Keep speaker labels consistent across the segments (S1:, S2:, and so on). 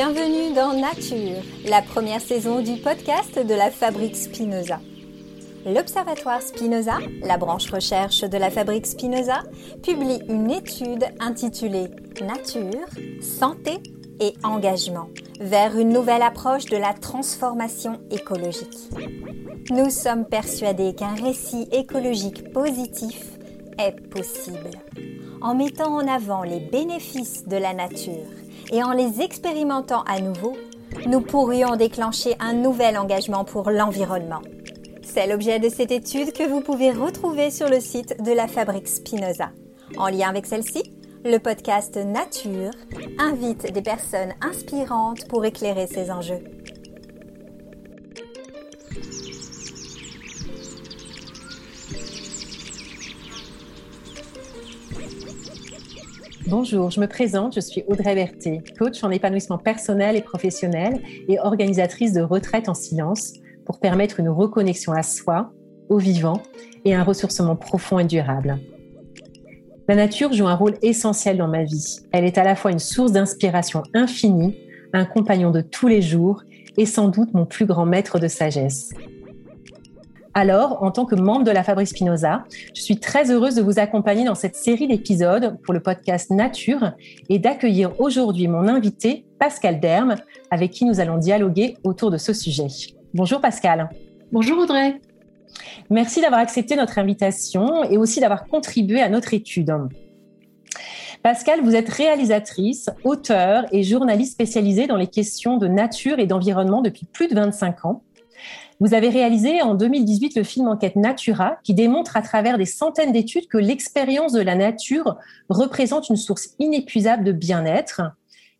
S1: Bienvenue dans Nature, la première saison du podcast de la Fabrique Spinoza. L'Observatoire Spinoza, la branche recherche de la Fabrique Spinoza, publie une étude intitulée Nature, santé et engagement vers une nouvelle approche de la transformation écologique. Nous sommes persuadés qu'un récit écologique positif est possible en mettant en avant les bénéfices de la nature et en les expérimentant à nouveau, nous pourrions déclencher un nouvel engagement pour l'environnement. C'est l'objet de cette étude que vous pouvez retrouver sur le site de la Fabrique Spinoza. En lien avec celle-ci, le podcast Nature invite des personnes inspirantes pour éclairer ces enjeux.
S2: Bonjour, je me présente, je suis Audrey Berthet, coach en épanouissement personnel et professionnel et organisatrice de retraite en silence pour permettre une reconnexion à soi, au vivant et un ressourcement profond et durable. La nature joue un rôle essentiel dans ma vie. Elle est à la fois une source d'inspiration infinie, un compagnon de tous les jours et sans doute mon plus grand maître de sagesse. Alors, en tant que membre de la Fabrice Spinoza, je suis très heureuse de vous accompagner dans cette série d'épisodes pour le podcast Nature et d'accueillir aujourd'hui mon invité, Pascal Derme, avec qui nous allons dialoguer autour de ce sujet. Bonjour Pascal.
S3: Bonjour Audrey.
S2: Merci d'avoir accepté notre invitation et aussi d'avoir contribué à notre étude. Pascal, vous êtes réalisatrice, auteur et journaliste spécialisée dans les questions de nature et d'environnement depuis plus de 25 ans. Vous avez réalisé en 2018 le film Enquête Natura qui démontre à travers des centaines d'études que l'expérience de la nature représente une source inépuisable de bien-être.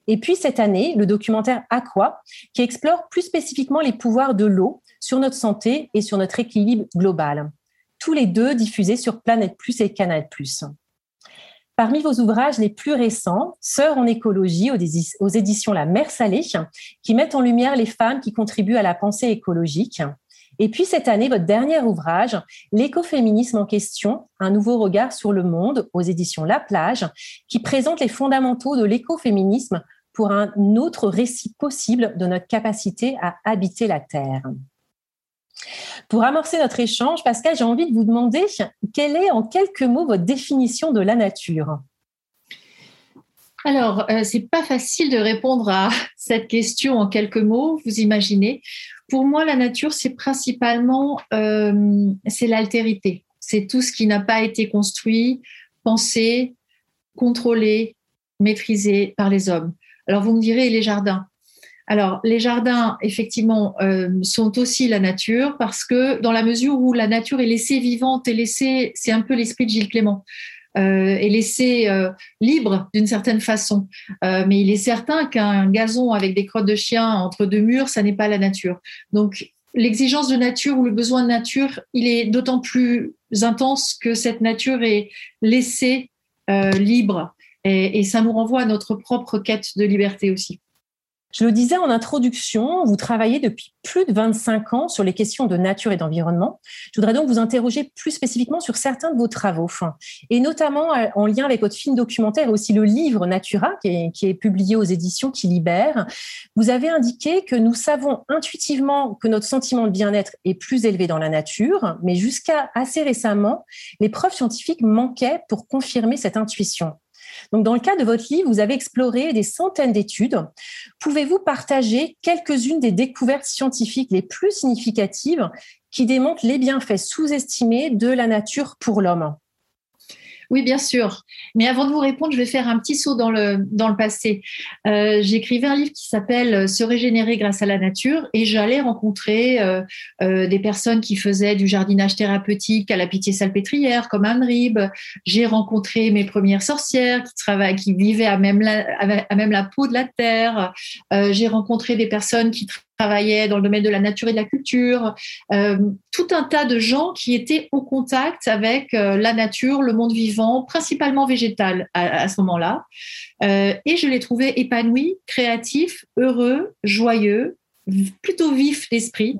S2: Et puis cette année, le documentaire Aqua qui explore plus spécifiquement les pouvoirs de l'eau sur notre santé et sur notre équilibre global. Tous les deux diffusés sur Planète Plus et Canal Plus. Parmi vos ouvrages les plus récents, Sœurs en écologie aux éditions La Mer Salée, qui mettent en lumière les femmes qui contribuent à la pensée écologique. Et puis cette année, votre dernier ouvrage, L'écoféminisme en question, un nouveau regard sur le monde aux éditions La Plage, qui présente les fondamentaux de l'écoféminisme pour un autre récit possible de notre capacité à habiter la Terre. Pour amorcer notre échange, Pascal, j'ai envie de vous demander quelle est en quelques mots votre définition de la nature?
S3: Alors, euh, c'est pas facile de répondre à cette question en quelques mots, vous imaginez. Pour moi, la nature, c'est principalement euh, l'altérité. C'est tout ce qui n'a pas été construit, pensé, contrôlé, maîtrisé par les hommes. Alors, vous me direz les jardins? Alors, les jardins, effectivement, euh, sont aussi la nature parce que dans la mesure où la nature est laissée vivante et laissée, c'est un peu l'esprit de Gilles Clément, euh, est laissée euh, libre d'une certaine façon. mais il est certain qu'un gazon avec des crottes de chien entre deux murs, ça n'est pas la nature. Donc, l'exigence de nature ou le besoin de nature, il est d'autant plus intense que cette nature est laissée libre. et ça nous renvoie à notre propre quête de liberté aussi.
S2: Je le disais en introduction, vous travaillez depuis plus de 25 ans sur les questions de nature et d'environnement. Je voudrais donc vous interroger plus spécifiquement sur certains de vos travaux, et notamment euh, en lien avec votre film documentaire et aussi le livre Natura, qui est, qui est publié aux éditions qui libèrent. Vous avez indiqué que nous savons intuitivement que notre sentiment de bien-être est plus élevé dans la nature, mais jusqu'à assez récemment, les preuves scientifiques manquaient pour confirmer cette intuition. Donc, dans le cas de votre livre, vous avez exploré des centaines d'études. Pouvez-vous partager quelques-unes des découvertes scientifiques les plus significatives qui démontrent les bienfaits sous-estimés de la nature pour l'homme?
S3: Oui, bien sûr. Mais avant de vous répondre, je vais faire un petit saut dans le, dans le passé. Euh, J'écrivais un livre qui s'appelle euh, Se régénérer grâce à la nature et j'allais rencontrer euh, des personnes qui faisaient du jardinage thérapeutique à la pitié salpêtrière, comme Anne Rib. J'ai rencontré mes premières sorcières qui, travaillent, qui vivaient à même, la, à même la peau de la terre. J'ai rencontré des personnes qui travaillait dans le domaine de la nature et de la culture, euh, tout un tas de gens qui étaient au contact avec euh, la nature, le monde vivant, principalement végétal à, ce moment-là. Euh, et je les trouvais épanouis, créatifs, heureux, joyeux, plutôt vifs d'esprit.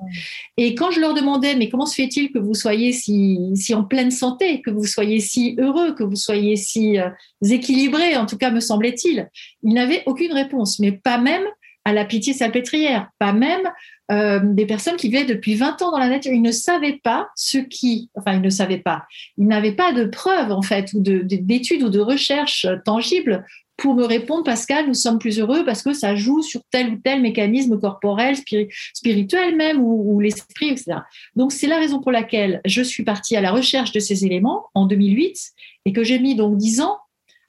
S3: Et quand je leur demandais, mais comment se fait-il que vous soyez si, si en pleine santé, que vous soyez si heureux, que vous soyez si équilibrés, en tout cas me semblait-il, ils n'avaient aucune réponse, mais pas même à la pitié salpêtrière, pas même euh, des personnes qui vivaient depuis 20 ans dans la nature. Ils ne savaient pas ce qui, enfin, ils ne savaient pas, ils n'avaient pas de preuves, en fait, ou d'études ou de recherches tangibles pour me répondre, Pascal, nous sommes plus heureux parce que ça joue sur tel ou tel mécanisme corporel, spirituel même, ou, l'esprit, etc. Donc, c'est la raison pour laquelle je suis partie à la recherche de ces éléments en 2008 et que j'ai mis donc 10 ans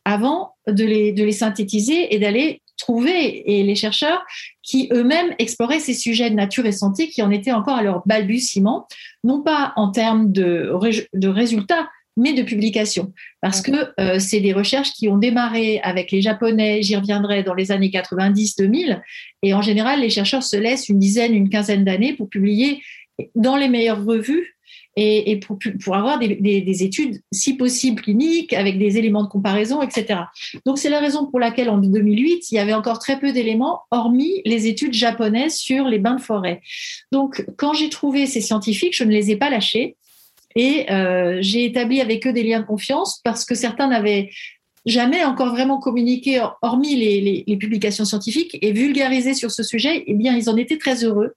S3: avant de les, de les synthétiser et d'aller trouver et les chercheurs qui eux-mêmes exploraient ces sujets de nature et santé qui en étaient encore à leur balbutiement, non pas en termes de, de résultats, mais de publications. Parce que euh, c'est des recherches qui ont démarré avec les Japonais, j'y reviendrai, dans les années 90-2000. Et en général, les chercheurs se laissent une dizaine, une quinzaine d'années pour publier dans les meilleures revues et, pour, avoir des, des, études, si possible, cliniques, avec des éléments de comparaison, etc. Donc, c'est la raison pour laquelle en 2008, il y avait encore très peu d'éléments, hormis les études japonaises sur les bains de forêt. Donc, quand j'ai trouvé ces scientifiques, je ne les ai pas lâchés. Et euh, j'ai établi avec eux des liens de confiance parce que certains n'avaient jamais encore vraiment communiqué, hormis les, les, publications scientifiques, et vulgarisé sur ce sujet, eh bien, ils en étaient très heureux.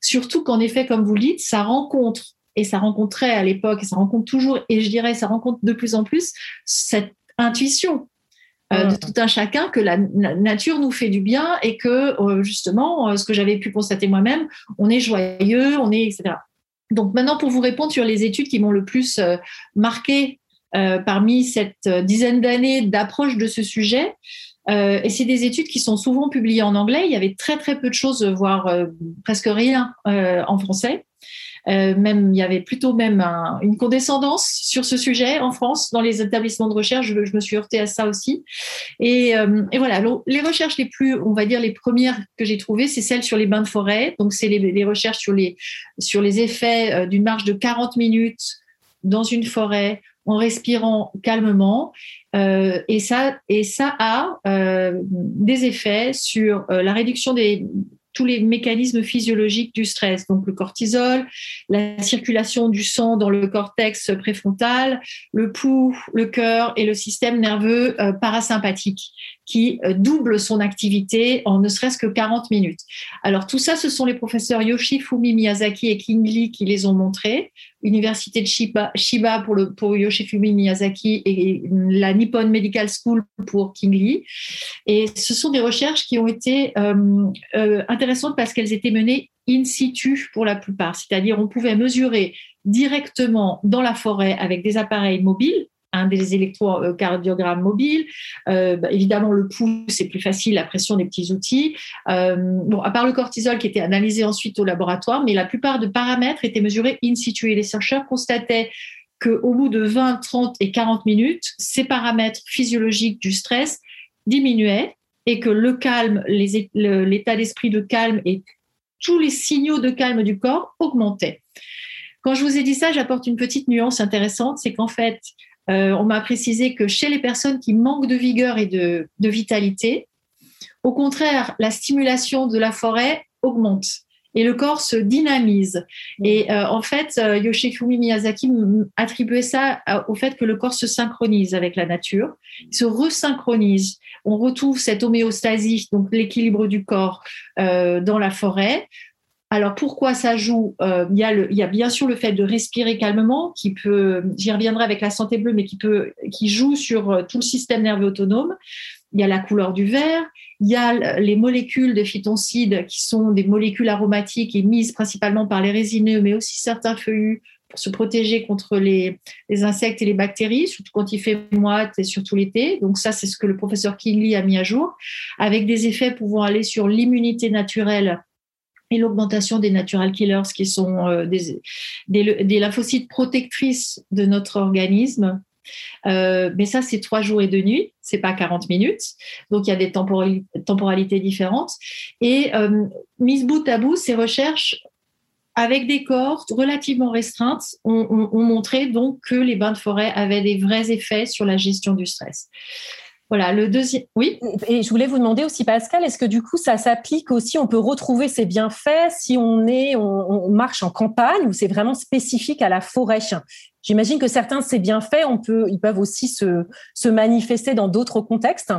S3: Surtout qu'en effet, comme vous le dites, ça rencontre et ça rencontrait à l'époque, et ça rencontre toujours, et je dirais, ça rencontre de plus en plus cette intuition euh, de tout un chacun que la, nature nous fait du bien et que euh, justement, euh, ce que j'avais pu constater moi-même, on est joyeux, on est, etc. Donc maintenant, pour vous répondre sur les études qui m'ont le plus marqué parmi cette dizaine d'années d'approche de ce sujet, et c'est des études qui sont souvent publiées en anglais. Il y avait très très peu de choses, voire presque rien en français. Euh, même il y avait plutôt même une condescendance sur ce sujet en France dans les établissements de recherche. Je, me suis heurtée à ça aussi. Et, euh, voilà, les recherches les plus, on va dire les premières que j'ai trouvées, c'est celles sur les bains de forêt. Donc c'est les, recherches sur les sur les effets euh, d'une marche de 40 minutes dans une forêt en respirant calmement. Euh, et, ça, et ça a des effets sur la réduction des, tous les mécanismes physiologiques du stress, donc le cortisol, la circulation du sang dans le cortex préfrontal, le pouls, le cœur et le système nerveux euh, parasympathique qui euh, double son activité en ne serait-ce que 40 minutes. Alors tout ça, ce sont les professeurs Yoshifumi Miyazaki et King Lee qui les ont montrés. Université de Shiba, pour, le, pour Yoshifumi Miyazaki et la Nippon Medical School pour King Lee. Et ce sont des recherches qui ont été euh, euh, intéressantes parce qu'elles étaient menées in situ pour la plupart. C'est-à-dire on pouvait mesurer directement dans la forêt avec des appareils mobiles un des électrocardiogrammes mobiles. Euh, bah, évidemment, le pouls, c'est plus facile, la pression des petits outils. Euh, bon, à part le cortisol qui était analysé ensuite au laboratoire, mais la plupart de paramètres étaient mesurés in situ. Et les chercheurs constataient qu'au bout de 20, 30 et 40 minutes, ces paramètres physiologiques du stress diminuaient et que le calme, l'état d'esprit de calme et tous les signaux de calme du corps augmentaient. Quand je vous ai dit ça, j'apporte une petite nuance intéressante, c'est qu'en fait, euh, on m'a précisé que chez les personnes qui manquent de vigueur et de, vitalité, au contraire, la stimulation de la forêt augmente et le corps se dynamise. Et euh, en fait, euh, Yoshifumi Miyazaki attribuait ça au fait que le corps se synchronise avec la nature, il se resynchronise. On retrouve cette homéostasie, donc l'équilibre du corps dans la forêt. Alors pourquoi ça joue euh, il, y a bien sûr le fait de respirer calmement, qui peut, j'y reviendrai avec la santé bleue, mais qui peut, qui joue sur euh, tout le système nerveux autonome. Il y a la couleur du verre, il y a les molécules de phytoncides qui sont des molécules aromatiques émises principalement par les résineux, mais aussi certains feuillus pour se protéger contre les, les, insectes et les bactéries, surtout quand il fait moite et surtout l'été. Donc ça, c'est ce que le professeur Kingley a mis à jour, avec des effets pouvant aller sur l'immunité naturelle et l'augmentation des natural killers qui sont euh, des, lymphocytes protectrices de notre organisme. Euh, mais ça, c'est trois jours et deux nuits, c'est pas 40 minutes. Donc, il y a des temporalités différentes. Et euh, bout à bout, ces recherches avec des cohortes relativement restreintes ont, ont montré donc que les bains de forêt avaient des vrais effets sur la gestion du stress. Voilà, le deuxième. Oui.
S2: Et je voulais vous demander aussi, Pascal, est-ce que du coup, ça s'applique aussi On peut retrouver ces bienfaits si on est, on, marche en campagne ou c'est vraiment spécifique à la forêt? J'imagine que certains de ces bienfaits, on peut, ils peuvent aussi se, se manifester dans d'autres contextes.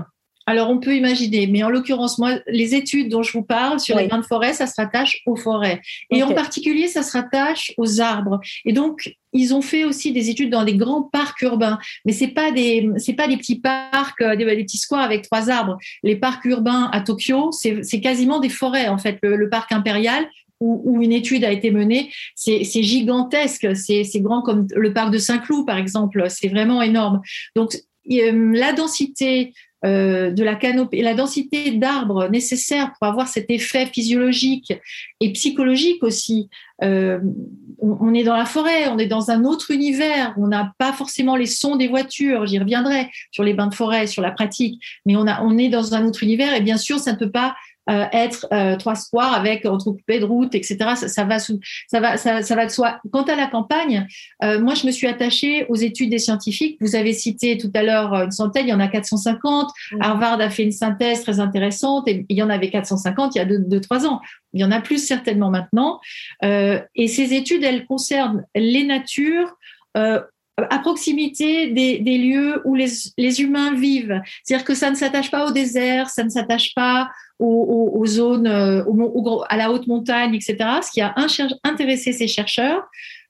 S3: Alors, on peut imaginer, mais en l'occurrence, moi, les études dont je vous parle sur les bains de forêt, ça se rattache aux forêts. Et en particulier, ça se rattache aux arbres. Et donc, ils ont fait aussi des études dans des grands parcs urbains, mais c'est pas des c'est pas des petits parcs, euh, des, petits squares avec trois arbres. Les parcs urbains à Tokyo, c'est quasiment des forêts en fait. Le, parc impérial où, où, une étude a été menée, c'est gigantesque, c'est grand comme le parc de Saint-Cloud par exemple, c'est vraiment énorme. Donc euh, la densité euh, de la canopée, la densité d'arbres nécessaire pour avoir cet effet physiologique et psychologique aussi. Euh, on, est dans la forêt, on est dans un autre univers, on n'a pas forcément les sons des voitures, j'y reviendrai sur les bains de forêt, sur la pratique, mais on, a, on est dans un autre univers et bien sûr, ça ne peut pas euh, être euh, trois squares avec entrecoupés de routes, etc. Ça, ça, va sous, ça va, ça, ça, va de soi. Quant à la campagne, euh, moi, je me suis attachée aux études des scientifiques. Vous avez cité tout à l'heure une centaine, il y en a 450. Harvard a fait une synthèse très intéressante et il y en avait 450 il y a deux, deux trois ans. Il y en a plus certainement maintenant. et ces études, elles concernent les natures à proximité des, des, lieux où les, les humains vivent. C'est-à-dire que ça ne s'attache pas au désert, ça ne s'attache pas aux, aux, zones, euh, à la haute montagne, etc. Ce qui a intéressé ces chercheurs,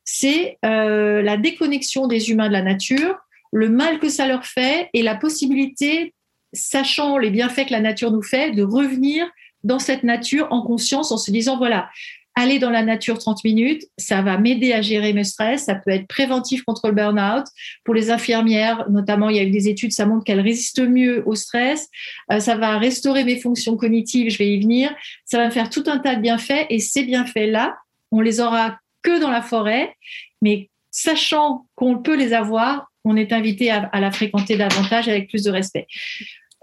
S3: c'est euh, la déconnexion des humains de la nature, le mal que ça leur fait et la possibilité, sachant les bienfaits que la nature nous fait, de revenir dans cette nature en conscience en se disant, voilà, aller dans la nature 30 minutes, ça va m'aider à gérer mes stress, ça peut être préventif contre le burn-out. Pour les infirmières, notamment, il y a eu des études, ça montre qu'elles résistent mieux au stress, euh, ça va restaurer mes fonctions cognitives, je vais y venir, ça va me faire tout un tas de bienfaits et ces bienfaits-là, on les aura que dans la forêt, mais sachant qu'on peut les avoir, on est invité à, à la fréquenter davantage avec plus de respect.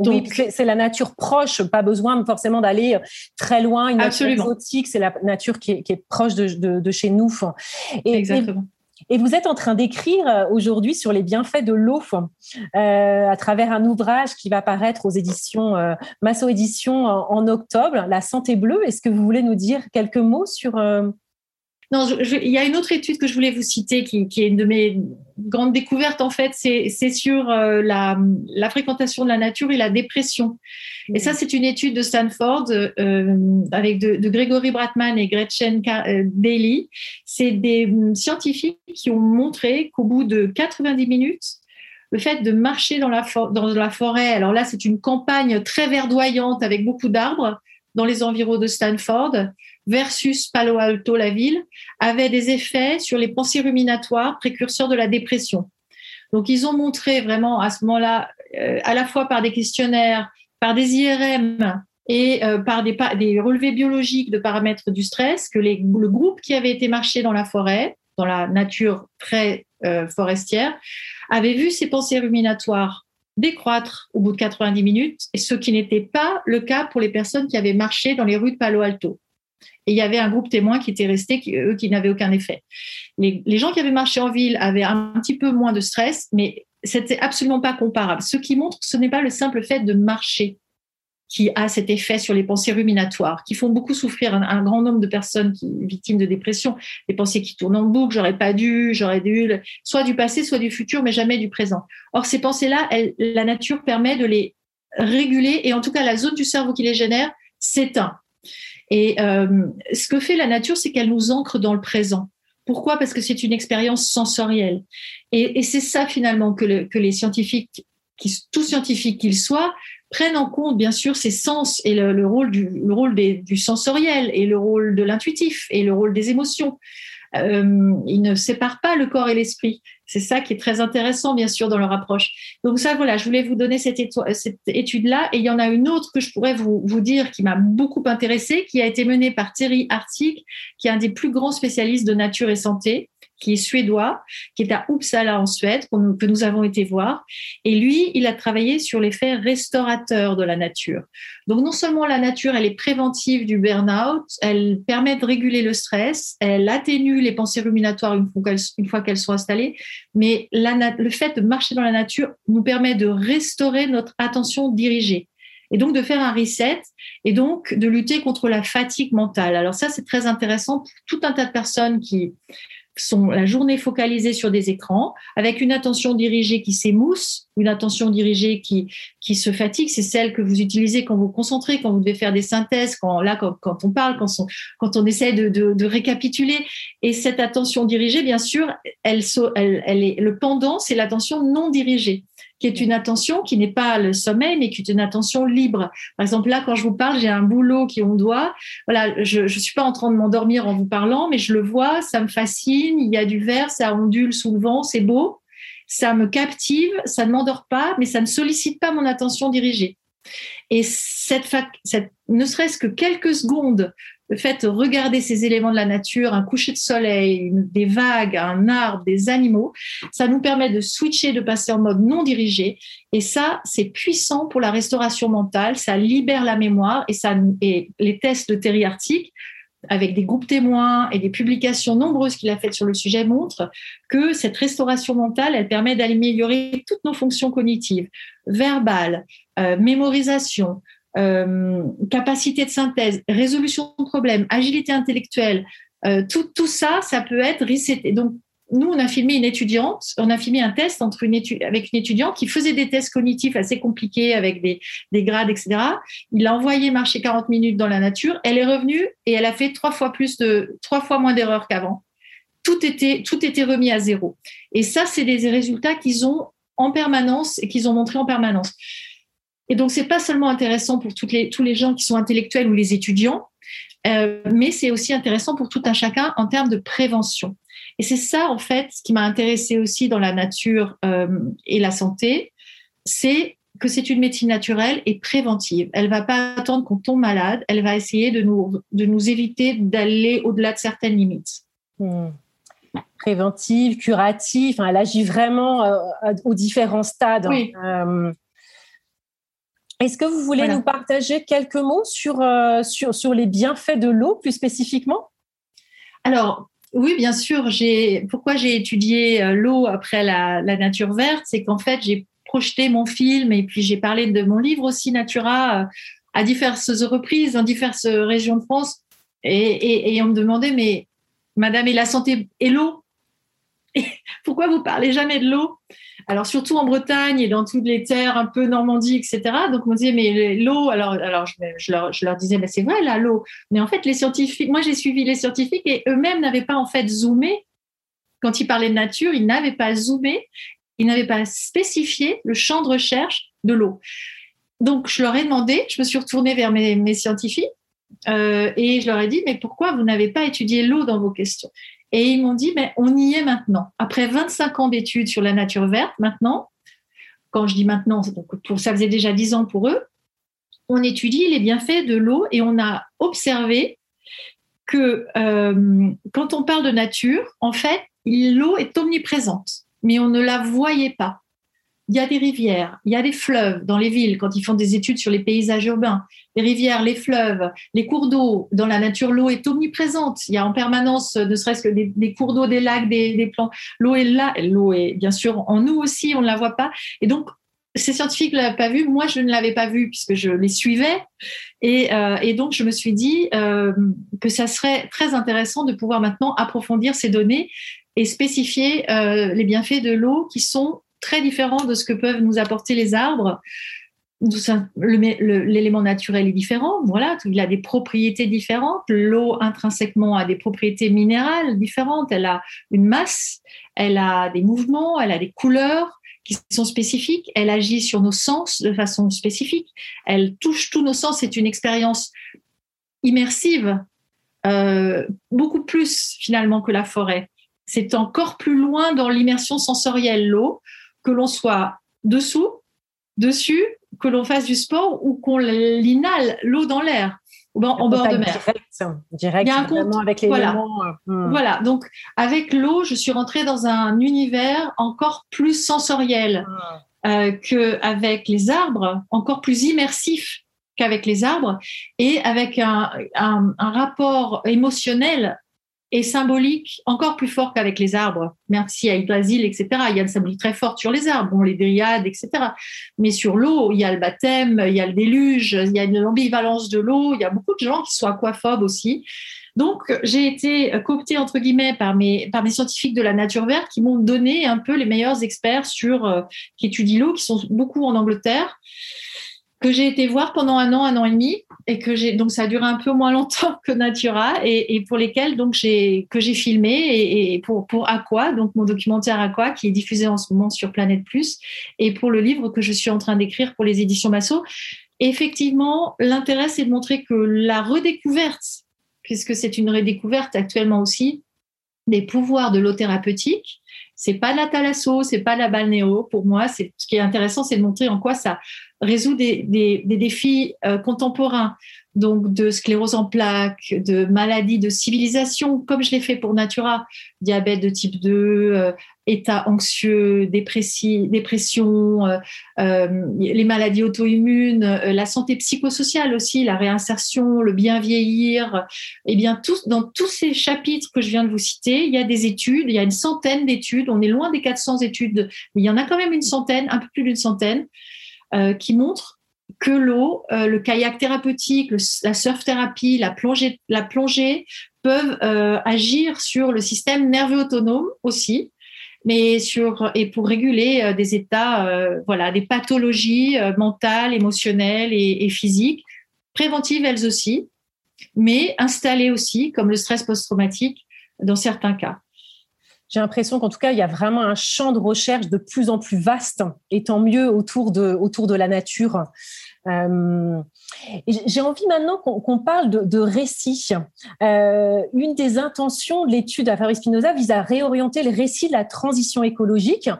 S2: Donc, c'est la nature proche, pas besoin forcément d'aller très loin, une nature exotique, c'est la nature qui est, proche de, chez nous.
S3: Et, Exactement.
S2: Et, vous êtes en train d'écrire euh, aujourd'hui sur les bienfaits de l'eau euh, à travers un ouvrage qui va paraître aux éditions euh, Masso Éditions en, octobre, La santé bleue. Est-ce que vous voulez nous dire quelques mots sur,
S3: non, il y a une autre étude que je voulais vous citer qui, qui est une de mes grandes découvertes en fait, c'est sur euh, la, fréquentation de la nature et la dépression. Et ça, c'est une étude de Stanford euh, avec de, Gregory Bratman et Gretchen euh, Daly. C'est des hum, scientifiques qui ont montré qu'au bout de 90 minutes, le fait de marcher dans la forêt, alors là, c'est une campagne très verdoyante avec beaucoup d'arbres dans les environs de Stanford, versus Palo Alto, la ville, avait des effets sur les pensées ruminatoires précurseurs de la dépression. Donc, ils ont montré vraiment à ce moment-là, euh, à la fois par des questionnaires, par des IRM et euh, par des, relevés biologiques de paramètres du stress, que le groupe qui avait été marché dans la forêt, dans la nature très euh, forestière, avait vu ses pensées ruminatoires décroître au bout de 90 minutes, ce qui n'était pas le cas pour les personnes qui avaient marché dans les rues de Palo Alto. Et il y avait un groupe témoin qui était resté, qui, eux, qui n'avaient aucun effet. Les, gens qui avaient marché en ville avaient un petit peu moins de stress, mais c'était absolument pas comparable. Ce qui montre que ce n'est pas le simple fait de marcher qui a cet effet sur les pensées ruminatoires, qui font beaucoup souffrir un, grand nombre de personnes victimes de dépression, des pensées qui tournent en boucle, j'aurais pas dû, j'aurais dû, soit du passé, soit du futur, mais jamais du présent. Or, ces pensées-là, la nature permet de les réguler, et en tout cas, la zone du cerveau qui les génère s'éteint. Et euh, ce que fait la nature, c'est qu'elle nous ancre dans le présent. Pourquoi? Parce que c'est une expérience sensorielle. Et, et c'est ça finalement que, le, que les scientifiques, qui, tout scientifiques qu'ils soient, prennent en compte bien sûr ces sens et le, le rôle, du, le rôle des, du sensoriel et le rôle de l'intuitif et le rôle des émotions. Euh, ils ne séparent pas le corps et l'esprit. C'est ça qui est très intéressant, bien sûr, dans leur approche. Donc ça, voilà, je voulais vous donner cette, étude-là. Et il y en a une autre que je pourrais vous, vous dire qui m'a beaucoup intéressée, qui a été menée par Thierry Artig, qui est un des plus grands spécialistes de nature et santé qui est suédois, qui est à Uppsala en Suède, que nous avons été voir. Et lui, il a travaillé sur l'effet restaurateur de la nature. Donc non seulement la nature, elle est préventive du burn-out, elle permet de réguler le stress, elle atténue les pensées ruminatoires une fois qu'elles sont installées, mais le fait de marcher dans la nature nous permet de restaurer notre attention dirigée et donc de faire un reset et donc de lutter contre la fatigue mentale. Alors ça, c'est très intéressant pour tout un tas de personnes qui sont la journée focalisée sur des écrans, avec une attention dirigée qui s'émousse, une attention dirigée qui, qui se fatigue. C'est celle que vous utilisez quand vous concentrez, quand vous devez faire des synthèses, quand, là, quand, on parle, quand on, quand on essaie de, de, récapituler. Et cette attention dirigée, bien sûr, elle, elle, elle est, le pendant, c'est l'attention non dirigée qui est une attention qui n'est pas le sommeil, mais qui est une attention libre. Par exemple, là, quand je vous parle, j'ai un boulot qui on doit. Voilà, je ne suis pas en train de m'endormir en vous parlant, mais je le vois, ça me fascine, il y a du vert, ça ondule sous le vent, c'est beau, ça me captive, ça ne m'endort pas, mais ça ne sollicite pas mon attention dirigée. Et cette, cette ne serait-ce que quelques secondes le fait de regarder ces éléments de la nature, un coucher de soleil, des vagues, un arbre, des animaux, ça nous permet de switcher, de passer en mode non dirigé. Et ça, c'est puissant pour la restauration mentale. Ça libère la mémoire et ça, et les tests de Terry Arctic avec des groupes témoins et des publications nombreuses qu'il a faites sur le sujet montrent que cette restauration mentale, elle permet d'améliorer toutes nos fonctions cognitives, verbales, euh, mémorisation, euh, capacité de synthèse, résolution de problèmes, agilité intellectuelle, euh, tout, tout ça, ça peut être reseté. Donc, nous, on a filmé une étudiante, on a filmé un test entre une avec une étudiante qui faisait des tests cognitifs assez compliqués avec des, des grades, etc. Il l'a envoyé marcher 40 minutes dans la nature. Elle est revenue et elle a fait trois fois plus de, trois fois moins d'erreurs qu'avant. Tout était, tout était remis à zéro. Et ça, c'est des résultats qu'ils ont en permanence et qu'ils ont montrés en permanence. Et donc, c'est pas seulement intéressant pour toutes les, tous les gens qui sont intellectuels ou les étudiants, euh, mais c'est aussi intéressant pour tout un chacun en termes de prévention. Et c'est ça, en fait, ce qui m'a intéressé aussi dans la nature euh, et la santé, c'est que c'est une médecine naturelle et préventive. Elle va pas attendre qu'on tombe malade, elle va essayer de nous, de nous éviter d'aller au-delà de certaines limites.
S2: Hmm. Préventive, curative, elle agit vraiment euh, aux différents stades. Oui. Est-ce que vous voulez nous partager quelques mots sur, euh, sur, sur les bienfaits de l'eau plus spécifiquement?
S3: Alors, oui, bien sûr. Pourquoi j'ai étudié euh, l'eau après la, nature verte C'est qu'en fait, j'ai projeté mon film et puis j'ai parlé de mon livre aussi, Natura, euh, à diverses reprises dans diverses régions de France. Et, et on me demandait, mais Madame, et la santé et l'eau? Pourquoi vous parlez jamais de l'eau? Alors surtout en Bretagne et dans toutes les terres un peu Normandie, etc. Donc on me disait mais l'eau, alors alors je, leur, disais mais c'est vrai là l'eau, mais en fait les scientifiques, moi j'ai suivi les scientifiques et eux-mêmes n'avaient pas en fait zoomé quand ils parlaient de nature, ils n'avaient pas zoomé, ils n'avaient pas spécifié le champ de recherche de l'eau. Donc je leur ai demandé, je me suis retournée vers mes, scientifiques euh, et je leur ai dit mais pourquoi vous n'avez pas étudié l'eau dans vos questions? Et ils m'ont dit, mais on y est maintenant. Après 25 ans d'études sur la nature verte, maintenant, quand je dis maintenant, pour, ça faisait déjà 10 ans pour eux, on étudie les bienfaits de l'eau et on a observé que euh, quand on parle de nature, en fait, l'eau est omniprésente, mais on ne la voyait pas il y a des rivières, il y a des fleuves dans les villes quand ils font des études sur les paysages urbains. Les rivières, les fleuves, les cours d'eau. Dans la nature, l'eau est omniprésente. Il y a en permanence, ne serait-ce que des, cours d'eau, des lacs, des, plans. L'eau est là. L'eau est bien sûr en nous aussi, on ne la voit pas. Et donc, ces scientifiques ne l'avaient pas vu. Moi, je ne l'avais pas vu puisque je les suivais. Et, euh, donc, je me suis dit euh, que ça serait très intéressant de pouvoir maintenant approfondir ces données et spécifier euh, les bienfaits de l'eau qui sont très différent de ce que peuvent nous apporter les arbres. L'élément naturel est différent, voilà, il a des propriétés différentes. L'eau intrinsèquement a des propriétés minérales différentes. Elle a une masse, elle a des mouvements, elle a des couleurs qui sont spécifiques. Elle agit sur nos sens de façon spécifique. Elle touche tous nos sens. C'est une expérience immersive, euh, beaucoup plus finalement que la forêt. C'est encore plus loin dans l'immersion sensorielle, l'eau que l'on soit dessous, dessus, que l'on fasse du sport ou qu'on l'inhale l'eau dans l'air ou en bord de mer.
S2: Direct, Il y a un avec les
S3: voilà. Euh, hmm. voilà. Donc avec l'eau, je suis rentrée dans un univers encore plus sensoriel hmm. euh, qu'avec les arbres, encore plus immersif qu'avec les arbres, et avec un, un, un rapport émotionnel et symbolique encore plus fort qu'avec les arbres. Merci à Yggdrasil, etc. Il y a une symbolique très forte sur les arbres, bon, les dryades, etc. Mais sur l'eau, il y a le baptême, il y a le déluge, il y a l'ambivalence de l'eau. Il y a beaucoup de gens qui sont aquaphobes aussi. Donc, j'ai été cooptée, entre guillemets, par mes, par mes scientifiques de la nature verte qui m'ont donné un peu les meilleurs experts sur, euh, qui étudient l'eau, qui sont beaucoup en Angleterre, que j'ai été voir pendant un an, un an et demi, et que j'ai, donc ça a duré un peu moins longtemps que Natura, et, pour lesquels, donc, j'ai, que j'ai filmé, et, et, pour, pour Aqua, donc mon documentaire Aqua, qui est diffusé en ce moment sur Planète Plus, et pour le livre que je suis en train d'écrire pour les éditions Massot. Effectivement, l'intérêt, c'est de montrer que la redécouverte puisque c'est une redécouverte actuellement aussi des pouvoirs de l'eau thérapeutique. C'est pas la thalasso, c'est pas la balnéo. Pour moi, c'est ce qui est intéressant, c'est de montrer en quoi ça résout des défis euh, contemporains donc de sclérose en plaques, de maladies de civilisation, comme je l'ai fait pour Natura, diabète de type 2, euh, état anxieux, dépression, euh, euh, les maladies auto-immunes, la santé psychosociale aussi, la réinsertion, le bien vieillir. Eh bien, dans tous ces chapitres que je viens de vous citer, il y a des études, il y a une centaine d'études, on est loin des 400 études, mais il y en a quand même une centaine, un peu plus d'une centaine, qui montrent que l'eau, euh, le kayak thérapeutique, la surf thérapie, la plongée, peuvent euh, agir sur le système nerveux autonome aussi, mais sur et pour réguler euh, des états, voilà, des pathologies mentales, émotionnelles et, et, physiques, préventives elles aussi, mais installées aussi, comme le stress post-traumatique dans certains cas.
S2: J'ai l'impression qu'en tout cas, il y a vraiment un champ de recherche de plus en plus vaste, et tant mieux autour de, autour de la nature. Euh, j'ai envie maintenant qu'on parle de, de récit. Euh, une des intentions de l'étude à Fabrice Spinoza vise à réorienter le récit de la transition écologique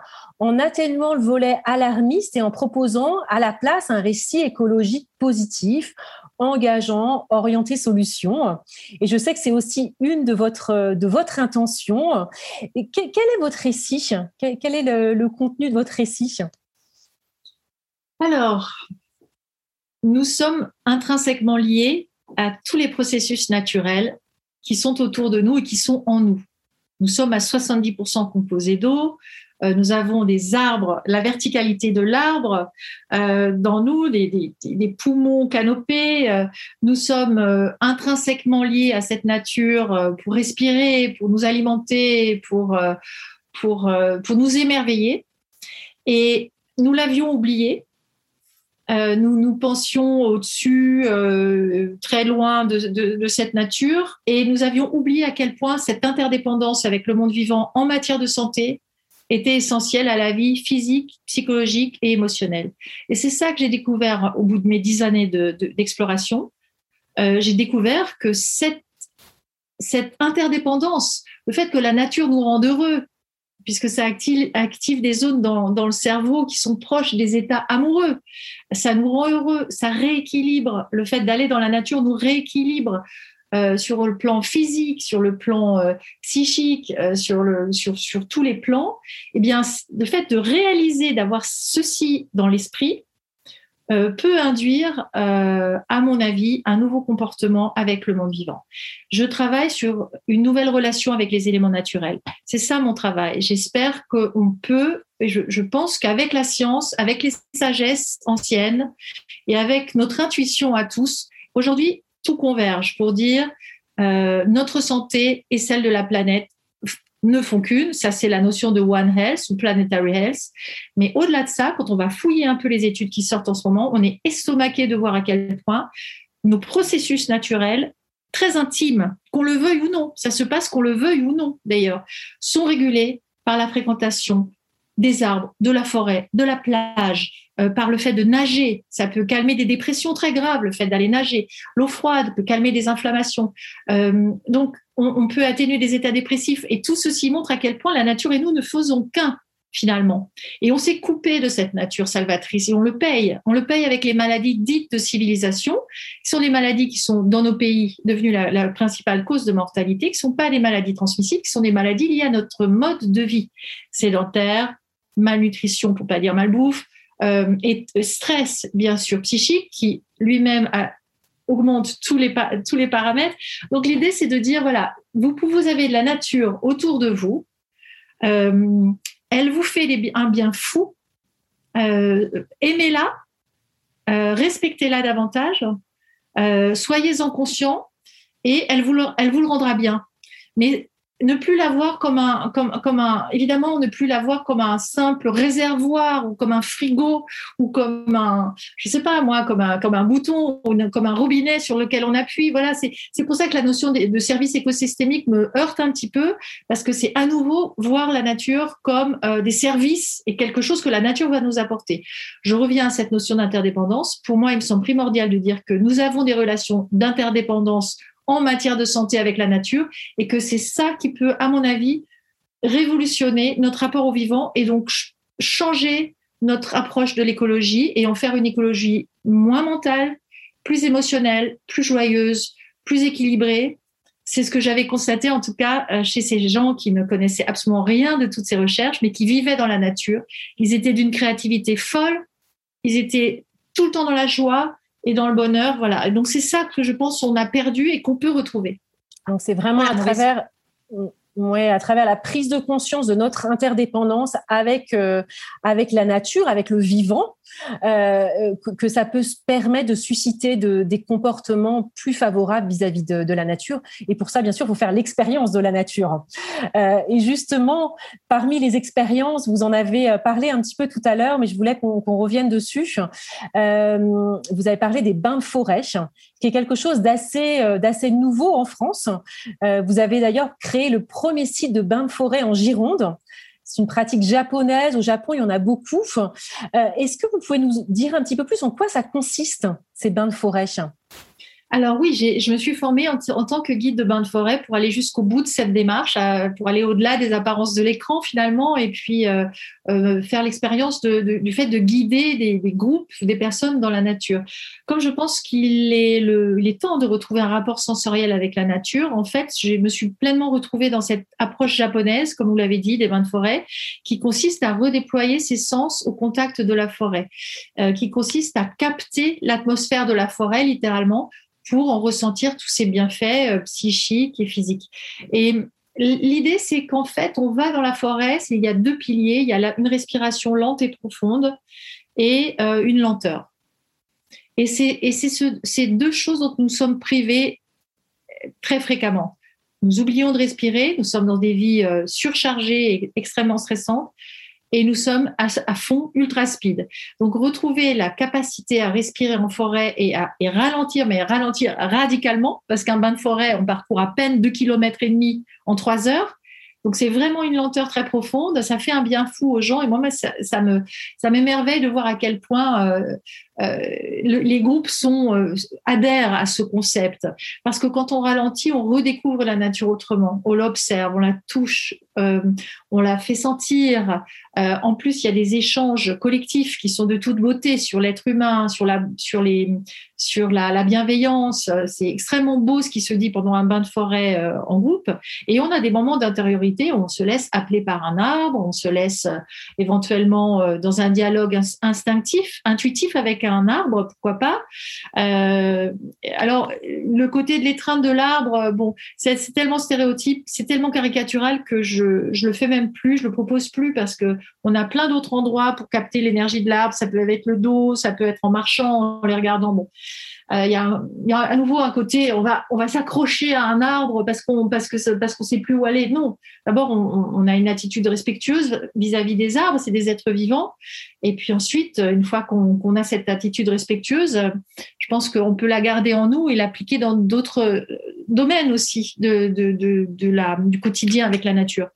S2: en atténuant le volet alarmiste et en proposant à la place un récit écologique positif, engageant, orienté solution. Et je sais que c'est aussi une de votre, de votre intention. Quel, est votre récit? Quel, est le, le contenu de votre récit?
S3: Alors, nous sommes intrinsèquement liés à tous les processus naturels qui sont autour de nous et qui sont en nous. Nous sommes à 70% composés d'eau. Euh, nous avons des arbres, la verticalité de l'arbre euh, dans nous, des, poumons canopés. Euh, nous sommes intrinsèquement liés à cette nature pour respirer, pour nous alimenter, pour, pour, pour nous émerveiller. Et nous l'avions oublié nous nous pensions au-dessus, très loin de, cette nature, et nous avions oublié à quel point cette interdépendance avec le monde vivant en matière de santé était essentielle à la vie physique, psychologique et émotionnelle. Et c'est ça que j'ai découvert au bout de mes dix années d'exploration. Euh, j'ai découvert que cette interdépendance, le fait que la nature nous rende heureux, puisque ça active, des zones dans, le cerveau qui sont proches des états amoureux. Ça nous rend heureux, ça rééquilibre. Le fait d'aller dans la nature nous rééquilibre euh, sur le plan physique, sur le plan euh, psychique, euh, sur, sur, sur tous les plans. Eh bien, le fait de réaliser, d'avoir ceci dans l'esprit, peut induire, à mon avis, un nouveau comportement avec le monde vivant. Je travaille sur une nouvelle relation avec les éléments naturels. C'est ça mon travail. J'espère qu'on peut, et je, je pense qu'avec la science, avec les sagesses anciennes et avec notre intuition à tous, aujourd'hui, tout converge pour dire euh, notre santé et celle de la planète ne font qu'une. Ça, c'est la notion de One Health ou Planetary Health. Mais au-delà de ça, quand on va fouiller un peu les études qui sortent en ce moment, on est estomaqué de voir à quel point nos processus naturels, très intimes, qu'on le veuille ou non, ça se passe qu'on le veuille ou non d'ailleurs, sont régulés par la fréquentation des arbres, de la forêt, de la plage, euh, par le fait de nager. Ça peut calmer des dépressions très graves, le fait d'aller nager. L'eau froide peut calmer des inflammations. Euh, donc, on, peut atténuer des états dépressifs. Et tout ceci montre à quel point la nature et nous ne faisons qu'un finalement. Et on s'est coupé de cette nature salvatrice et on le paye. On le paye avec les maladies dites de civilisation, qui sont les maladies qui sont dans nos pays devenues la, principale cause de mortalité, qui ne sont pas des maladies transmissibles, qui sont des maladies liées à notre mode de vie sédentaire, malnutrition pour pas dire malbouffe, euh, et stress bien sûr psychique qui lui-même augmente tous les, tous les paramètres. Donc l'idée, c'est de dire, voilà, vous, vous avez de la nature autour de vous, euh, elle vous fait un bien fou, euh, aimez-la, euh, respectez-la davantage, soyez-en conscient et elle vous le, elle vous le rendra bien. Mais ne plus la voir comme un, comme, comme un, évidemment, ne plus la voir comme un simple réservoir ou comme un frigo ou comme un, je sais pas moi, comme un, comme un bouton ou comme un robinet sur lequel on appuie. Voilà, c'est, c'est pour ça que la notion de, service écosystémique me heurte un petit peu parce que c'est à nouveau voir la nature comme euh, des services et quelque chose que la nature va nous apporter. Je reviens à cette notion d'interdépendance. Pour moi, il me semble primordial de dire que nous avons des relations d'interdépendance en matière de santé avec la nature et que c'est ça qui peut, à mon avis, révolutionner notre rapport au vivant et donc changer notre approche de l'écologie et en faire une écologie moins mentale, plus émotionnelle, plus joyeuse, plus équilibrée. C'est ce que j'avais constaté en tout cas euh, chez ces gens qui ne connaissaient absolument rien de toutes ces recherches, mais qui vivaient dans la nature. Ils étaient d'une créativité folle, ils étaient tout le temps dans la joie, et dans le bonheur. Voilà. donc c'est ça que je pense qu'on a perdu et qu'on peut retrouver.
S2: Donc c'est vraiment à travers Ouais, à travers la prise de conscience de notre interdépendance avec euh, avec la nature, avec le vivant, euh, que, ça peut se permettre de susciter de, des comportements plus favorables vis-à-vis de, la nature. Et pour ça, bien sûr, il faut faire l'expérience de la nature. Euh, et justement, parmi les expériences, vous en avez parlé un petit peu tout à l'heure, mais je voulais qu'on revienne dessus. Vous avez parlé des bains de forêt, qui est quelque chose d'assez euh, nouveau en France. Euh, vous avez d'ailleurs créé le premier site de bain de forêt en Gironde. C'est une pratique japonaise. Au Japon, il y en a beaucoup. Euh, est-ce que vous pouvez nous dire un petit peu plus en quoi ça consiste, ces bains de forêt?
S3: Alors oui, je me suis formée en, tant que guide de bain de forêt pour aller jusqu'au bout de cette démarche, pour aller au-delà des apparences de l'écran finalement, et puis euh, euh, faire l'expérience du fait de guider des, groupes, des personnes dans la nature. Comme je pense qu'il est, est temps de retrouver un rapport sensoriel avec la nature, en fait, je me suis pleinement retrouvée dans cette approche japonaise, comme vous l'avez dit, des bains de forêt, qui consiste à redéployer ses sens au contact de la forêt, euh, qui consiste à capter l'atmosphère de la forêt littéralement pour en ressentir tous ces bienfaits euh, psychiques et physiques. Et l'idée, c'est qu'en fait, on va dans la forêt, il y a deux piliers, il y a une respiration lente et profonde et euh, une lenteur. Et c'est ce, ces deux choses dont nous sommes privés euh, très fréquemment. Nous oublions de respirer, nous sommes dans des vies surchargées et extrêmement stressantes, et nous sommes à, fond ultra speed. Donc retrouver la capacité à respirer en forêt et à ralentir, mais ralentir radicalement, parce qu'un bain de forêt, on parcourt à peine 2 km et demi en 3 heures. Donc c'est vraiment une lenteur très profonde, ça fait un bien fou aux gens et moi ça m'émerveille de voir à quel point euh, euh, les groupes euh, adhèrent à ce concept parce que quand on ralentit, on redécouvre la nature autrement, on l'observe, on la touche, euh, on la fait sentir. en plus, il y a des échanges collectifs qui sont de toute beauté sur l'être humain, sur la sur les sur la, la bienveillance. C'est extrêmement beau ce qui se dit pendant un bain de forêt en groupe. Et on a des moments d'intériorité où on se laisse appeler par un arbre, on se laisse éventuellement dans un dialogue instinctif, intuitif avec un arbre, pourquoi pas. Euh, alors, le côté de l'étreinte de l'arbre, bon, c'est tellement stéréotype, c'est tellement caricatural que je, je le fais même plus, je le propose plus parce que on a plein d'autres endroits pour capter l'énergie de l'arbre. Ça peut être le dos, ça peut être en marchant, en les regardant. Euh, il y, a, y, a, à nouveau un côté, on va, on va s'accrocher à un arbre parce qu'on parce que parce qu'on sait plus où aller. Non, d'abord on, on, a une attitude respectueuse vis-à-vis des arbres, c'est des êtres vivants. Et puis ensuite, une fois qu'on a cette attitude respectueuse, je pense qu'on peut la garder en nous et l'appliquer dans d'autres domaines aussi de, de, de, de, la, du quotidien avec la nature.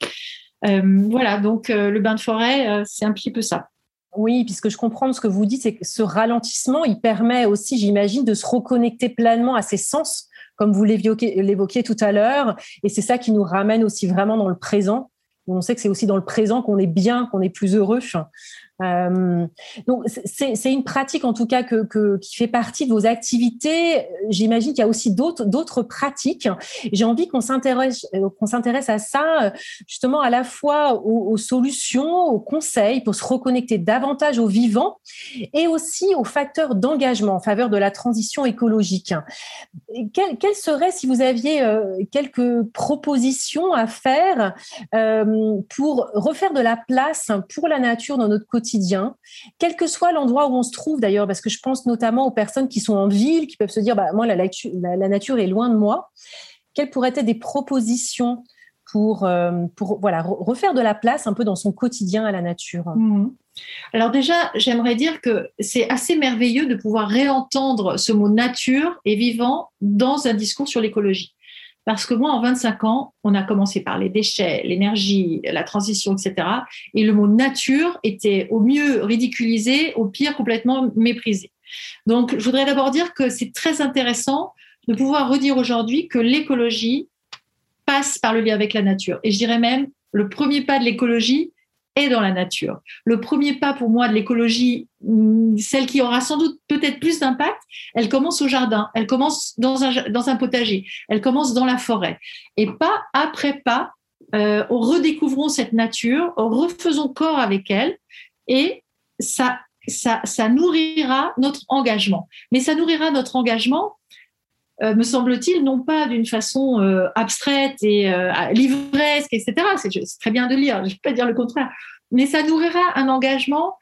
S3: Euh, voilà, donc euh, le bain de forêt, c'est un petit peu ça.
S2: Oui, puisque je comprends ce que vous dites, c'est que ce ralentissement, il permet aussi, j'imagine, de se reconnecter pleinement à ses sens, comme vous l'évoquiez tout à l'heure. Et c'est ça qui nous ramène aussi vraiment dans le présent. On sait que c'est aussi dans le présent qu'on est bien, qu'on est plus heureux. Euh, donc c'est une pratique en tout cas que, qui fait partie de vos activités. J'imagine qu'il y a aussi d'autres pratiques. J'ai envie qu'on s'intéresse euh, qu'on s'intéresse à ça justement à la fois aux, solutions, aux conseils pour se reconnecter davantage au vivant et aussi aux facteurs d'engagement en faveur de la transition écologique. Quelles quelle seraient, si vous aviez euh, quelques propositions à faire euh, pour refaire de la place pour la nature dans notre quotidien quel que soit l'endroit où on se trouve d'ailleurs, parce que je pense notamment aux personnes qui sont en ville, qui peuvent se dire, bah, moi, la, nature est loin de moi. Quelles pourraient être des propositions pour, euh, refaire de la place un peu dans son quotidien à la nature?
S3: Mmh. Alors déjà, j'aimerais dire que c'est assez merveilleux de pouvoir réentendre ce mot nature et vivant dans un discours sur l'écologie. Parce que moi, en 25 ans, on a commencé par les déchets, l'énergie, la transition, etc. Et le mot nature était au mieux ridiculisé, au pire complètement méprisé. Donc, je voudrais d'abord dire que c'est très intéressant de pouvoir redire aujourd'hui que l'écologie passe par le lien avec la nature. Et je dirais même, le premier pas de l'écologie, est dans la nature. Le premier pas pour moi de l'écologie, mm, celle qui aura sans doute peut-être plus d'impact, elle commence au jardin, elle commence dans un, potager, elle commence dans la forêt. Et pas après pas, euh, redécouvrons cette nature, refaisons corps avec elle et ça, nourrira notre engagement. Mais ça nourrira notre engagement me semble-t-il, non pas d'une façon euh, abstraite et euh, livresque, etc. C'est très bien de lire, je ne vais pas dire le contraire, mais ça nourrira un engagement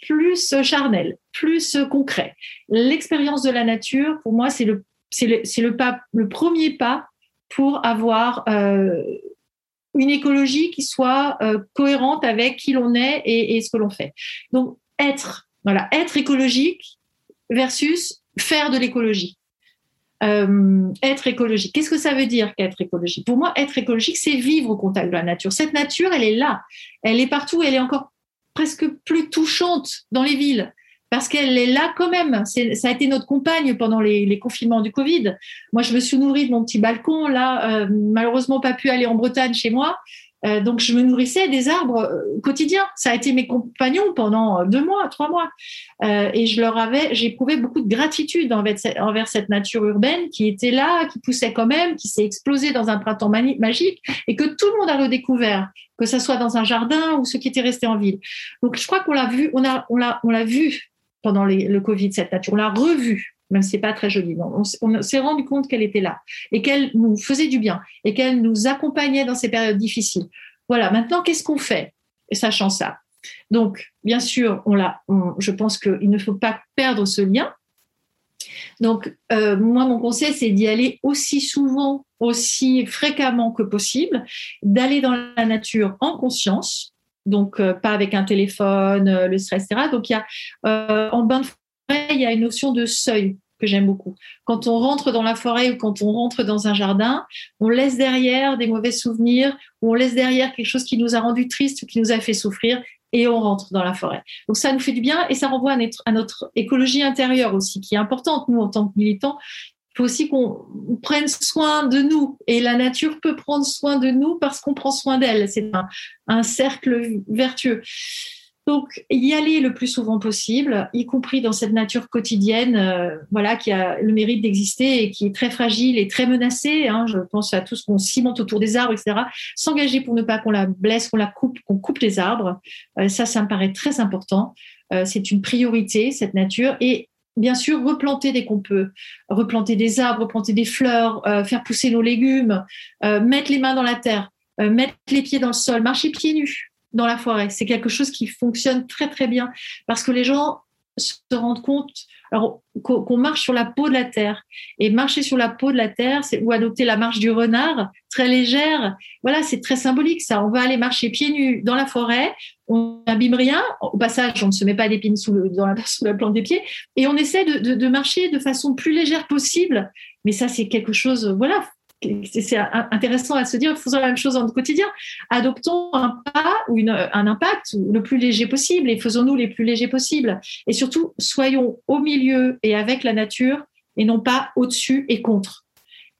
S3: plus charnel, plus concret. L'expérience de la nature, pour moi, c'est le, le, le, le premier pas pour avoir une écologie qui soit cohérente avec qui l'on est et, et, ce que l'on fait. Donc, être, voilà, être écologique versus faire de l'écologie. Euh, être écologique. Qu'est-ce que ça veut dire qu'être écologique? Pour moi, être écologique, c'est vivre au contact de la nature. Cette nature, elle est là, elle est partout, elle est encore presque plus touchante dans les villes parce qu'elle est là quand même. Ça a été notre compagne pendant les, confinements du Covid. Moi, je me suis nourrie de mon petit balcon, là, euh, malheureusement pas pu aller en Bretagne chez moi, euh, donc, je me nourrissais des arbres euh, quotidiens. Ça a été mes compagnons pendant deux mois, trois mois. Euh, et je leur avais, j'éprouvais beaucoup de gratitude envers cette, envers cette nature urbaine qui était là, qui poussait quand même, qui s'est explosée dans un printemps magique et que tout le monde a redécouvert, que ce soit dans un jardin ou ceux qui étaient restés en ville. Donc, je crois qu'on l'a vu, on a, on l'a, on l'a vu pendant le Covid, cette nature. On l'a revue même si c'est pas très joli. on, s'est rendu compte qu'elle était là et qu'elle nous faisait du bien et qu'elle nous accompagnait dans ces périodes difficiles. Voilà. Maintenant, qu'est-ce qu'on fait, sachant ça? Donc, bien sûr, on l'a. je pense qu'il ne faut pas perdre ce lien. Donc, euh, moi, mon conseil, c'est d'y aller aussi souvent, aussi fréquemment que possible, d'aller dans la nature en conscience, donc euh, pas avec un téléphone, euh, le stress, etc. Donc, il y a en bain de il y a une notion de seuil que j'aime beaucoup. Quand on rentre dans la forêt ou quand on rentre dans un jardin, on laisse derrière des mauvais souvenirs ou on laisse derrière quelque chose qui nous a rendu triste ou qui nous a fait souffrir et on rentre dans la forêt. Donc ça nous fait du bien et ça renvoie à notre, écologie intérieure aussi, qui est importante, nous, en tant que militants. Il faut aussi qu'on prenne soin de nous et la nature peut prendre soin de nous parce qu'on prend soin d'elle. C'est un cercle vertueux. Donc, y aller le plus souvent possible, y compris dans cette nature quotidienne, euh, voilà, qui a le mérite d'exister et qui est très fragile et très menacée. Hein. je pense à tout ce qu'on cimente autour des arbres, etc. S'engager pour ne pas qu'on la blesse, qu'on la coupe, qu'on coupe les arbres. Euh, ça, ça me paraît très important. Euh, c'est une priorité, cette nature. Et bien sûr, replanter dès qu'on peut. Replanter des arbres, replanter des fleurs, faire pousser nos légumes, mettre les mains dans la terre, mettre les pieds dans le sol, marcher pieds nus dans la forêt. C'est quelque chose qui fonctionne très très bien parce que les gens se rendent compte qu'on marche sur la peau de la terre. Et marcher sur la peau de la terre c'est ou adopter la marche du renard très légère voilà c'est très symbolique ça. On va aller marcher pieds nus dans la forêt on n'abîme rien. Au passage on ne se met pas d'épines sous, la, plante des pieds. Et on essaie de marcher de façon plus légère possible. Mais ça c'est quelque chose voilà c'est intéressant à se dire, faisons la même chose dans notre quotidien. Adoptons un pas ou un impact le plus léger possible et faisons-nous les plus légers possibles. Et surtout, soyons au milieu et avec la nature et non pas au-dessus et contre.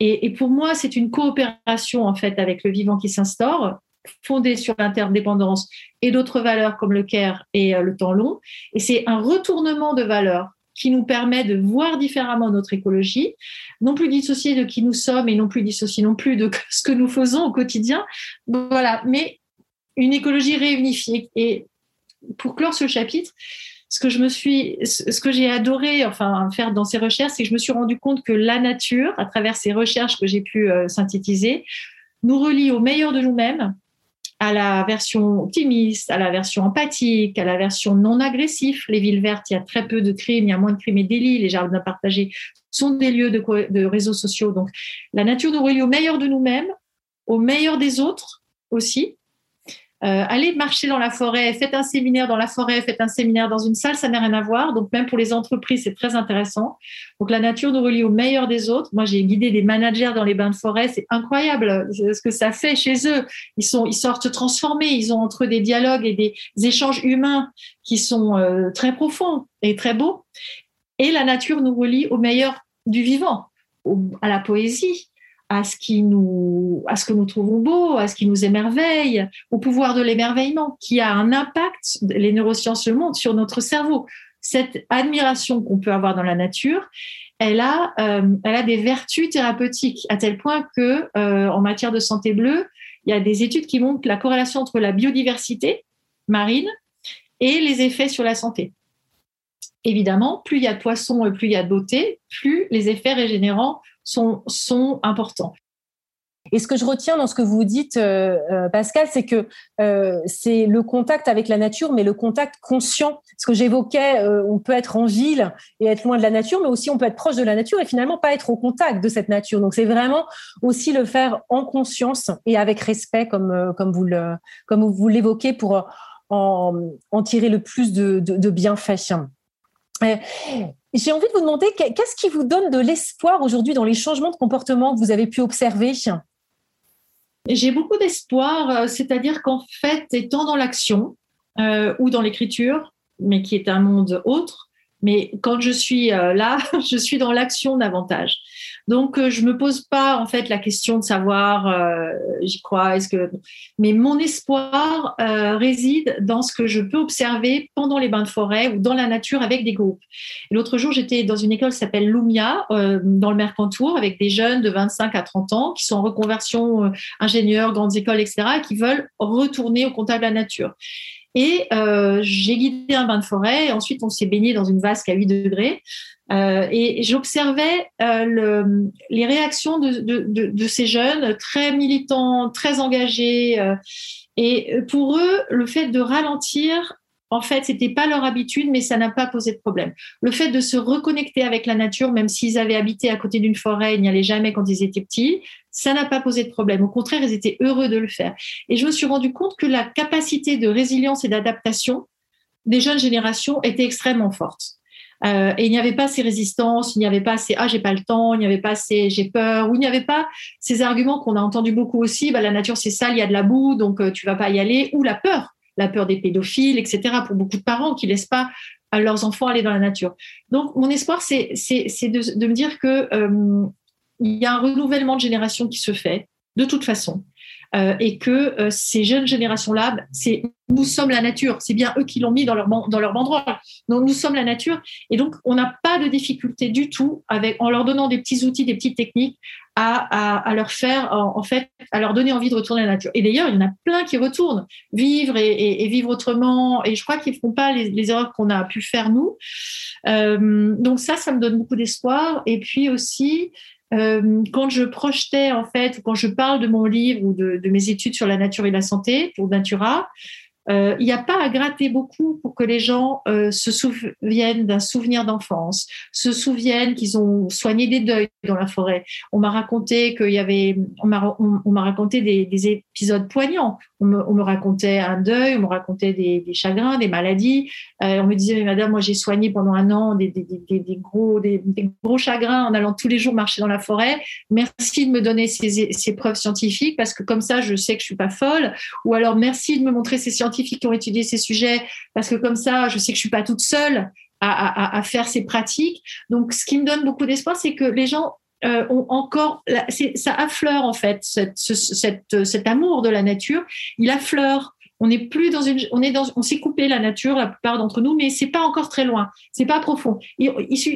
S3: Et, et pour moi, c'est une coopération en fait avec le vivant qui s'instaure, fondée sur l'interdépendance et d'autres valeurs comme le care et euh, le temps long. Et c'est un retournement de valeurs qui nous permet de voir différemment notre écologie, non plus dissocier de qui nous sommes et non plus dissocier non plus de ce que nous faisons au quotidien. Mais une écologie réunifiée. Et pour clore ce chapitre, ce que j'ai adoré, enfin, faire dans ces recherches, c'est que je me suis rendu compte que la nature, à travers ces recherches que j'ai pu euh, synthétiser, nous relie au meilleur de nous-mêmes à la version optimiste, à la version empathique, à la version non agressif. Les villes vertes, il y a très peu de crimes, il y a moins de crimes et délits. Les jardins partagés sont des lieux de, de réseaux sociaux. Donc, la nature nous relie au meilleur de nous-mêmes, au meilleur des autres aussi, euh, allez marcher dans la forêt, faites un séminaire dans la forêt, faites un séminaire dans une salle, ça n'a rien à voir. Donc même pour les entreprises, c'est très intéressant. Donc la nature nous relie au meilleur des autres. Moi, j'ai guidé des managers dans les bains de forêt, c'est incroyable ce que ça fait chez eux. Ils sont, ils sortent transformés, ils ont entre eux des dialogues et des échanges humains qui sont euh, très profonds et très beaux. Et la nature nous relie au meilleur du vivant, à la poésie, à ce qui nous, à ce que nous trouvons beau, à ce qui nous émerveille, au pouvoir de l'émerveillement, qui a un impact, les neurosciences le montrent, sur notre cerveau. Cette admiration qu'on peut avoir dans la nature, elle a, euh, elle a des vertus thérapeutiques à tel point que, euh, en matière de santé bleue, il y a des études qui montrent la corrélation entre la biodiversité marine et les effets sur la santé. Évidemment, plus il y a de poissons et plus il y a de beauté, plus les effets régénérants sont, importants.
S2: Et ce que je retiens dans ce que vous dites, euh, euh, Pascal, c'est que euh, c'est le contact avec la nature, mais le contact conscient. Ce que j'évoquais, on peut être en ville et être loin de la nature, mais aussi on peut être proche de la nature et finalement pas être au contact de cette nature. Donc c'est vraiment aussi le faire en conscience et avec respect, comme comme vous comme vous l'évoquez, pour en, en, tirer le plus de, de, de bienfaits. J'ai envie de vous demander qu'est-ce qui vous donne de l'espoir aujourd'hui dans les changements de comportement que vous avez pu observer?
S3: J'ai beaucoup d'espoir, euh, c'est-à-dire qu'en fait, étant dans l'action euh, ou dans l'écriture, mais qui est un monde autre, mais quand je suis euh, là, je suis dans l'action davantage. Donc, euh, je me pose pas en fait la question de savoir, euh, j'y crois, est-ce que. Mais mon espoir réside dans ce que je peux observer pendant les bains de forêt ou dans la nature avec des groupes. L'autre jour, j'étais dans une école qui s'appelle Lumia, dans le Mercantour, avec des jeunes de 25 à 30 ans qui sont en reconversion ingénieurs, grandes écoles, etc., et qui veulent retourner au contact de la nature. Et euh, j'ai guidé un bain de forêt. ensuite, on s'est baigné dans une vasque à 8 degrés. Euh, et j'observais euh, le, les réactions de, de, ces jeunes très militants, très engagés. Et pour eux, le fait de ralentir, en fait, c'était pas leur habitude, mais ça n'a pas posé de problème. Le fait de se reconnecter avec la nature, même s'ils avaient habité à côté d'une forêt, ils n'y allaient jamais quand ils étaient petits, ça n'a pas posé de problème. Au contraire, ils étaient heureux de le faire. Et je me suis rendu compte que la capacité de résilience et d'adaptation des jeunes générations était extrêmement forte. Euh, et il n'y avait pas ces résistances, il n'y avait pas ces ah j'ai pas le temps, il n'y avait pas ces j'ai peur, ou il n'y avait pas ces arguments qu'on a entendus beaucoup aussi. Bah, la nature c'est sale, il y a de la boue, donc euh, tu vas pas y aller, ou la peur, la peur des pédophiles, etc. Pour beaucoup de parents qui laissent pas à leurs enfants aller dans la nature. Donc mon espoir c'est de, me dire que euh, il y a un renouvellement de génération qui se fait de toute façon. Euh, et que euh, ces jeunes générations-là, c'est nous sommes la nature. C'est bien eux qui l'ont mis dans leur dans leur banderole. Donc nous sommes la nature, et donc on n'a pas de difficulté du tout avec en leur donnant des petits outils, des petites techniques à, à, leur faire en, fait à leur donner envie de retourner à la nature. Et d'ailleurs, il y en a plein qui retournent vivre et, vivre autrement. Et je crois qu'ils font pas les, les erreurs qu'on a pu faire nous. Euh, donc ça, ça me donne beaucoup d'espoir. Et puis aussi, euh, quand je projetais, en fait, quand je parle de mon livre ou de, de, mes études sur la nature et la santé pour Natura, il n'y a pas à gratter beaucoup pour que les gens euh, se souviennent d'un souvenir d'enfance, se souviennent qu'ils ont soigné des deuils dans la forêt. On m'a raconté qu'il y avait, on m'a, on, m'a raconté des, des, épisodes poignants. On me, on me, racontait un deuil, on me racontait des, chagrins, des maladies. Euh, on me disait, madame, moi j'ai soigné pendant un an des, des gros, des, gros chagrins en allant tous les jours marcher dans la forêt. Merci de me donner ces, ces preuves scientifiques parce que comme ça, je sais que je suis pas folle. Ou alors merci de me montrer ces scientifiques qui ont étudié ces sujets, parce que comme ça, je sais que je suis pas toute seule à, faire ces pratiques. Donc, ce qui me donne beaucoup d'espoir, c'est que les gens euh, ont encore, ça affleure en fait, cette, cette, cet amour de la nature, il affleure. On n'est plus dans une, on est dans, on s'est coupé la nature, la plupart d'entre nous, mais c'est pas encore très loin, c'est pas profond. Il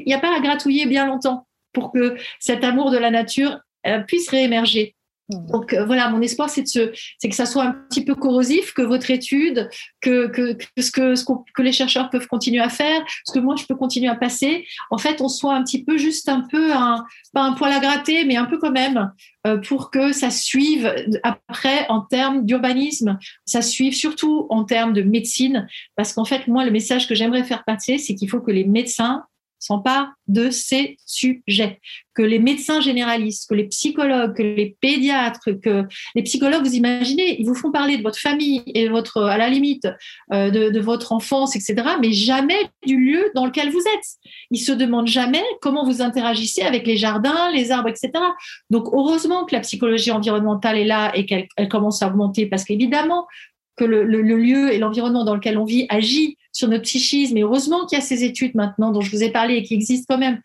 S3: n'y a pas à gratouiller bien longtemps pour que cet amour de la nature euh, puisse réémerger. Hmm. Donc euh, voilà, mon espoir, c'est que ça soit un petit peu corrosif, que votre étude, que, que, ce, que, ce que les chercheurs peuvent continuer à faire, ce que moi je peux continuer à passer, en fait, on soit un petit peu juste un peu un, pas un poil à gratter, mais un peu quand même, euh, pour que ça suive après en termes d'urbanisme, ça suive surtout en termes de médecine, parce qu'en fait, moi, le message que j'aimerais faire passer, c'est qu'il faut que les médecins s'emparent de ces sujets, que les médecins généralistes, que les psychologues, que les pédiatres, que les psychologues, vous imaginez, ils vous font parler de votre famille et votre, à la limite, euh, de, votre enfance, etc., mais jamais du lieu dans lequel vous êtes. Ils se demandent jamais comment vous interagissez avec les jardins, les arbres, etc. Donc, heureusement que la psychologie environnementale est là et qu'elle commence à augmenter parce qu'évidemment, que le, lieu et l'environnement dans lequel on vit agit sur notre psychisme. Et heureusement qu'il y a ces études maintenant dont je vous ai parlé et qui existent quand même.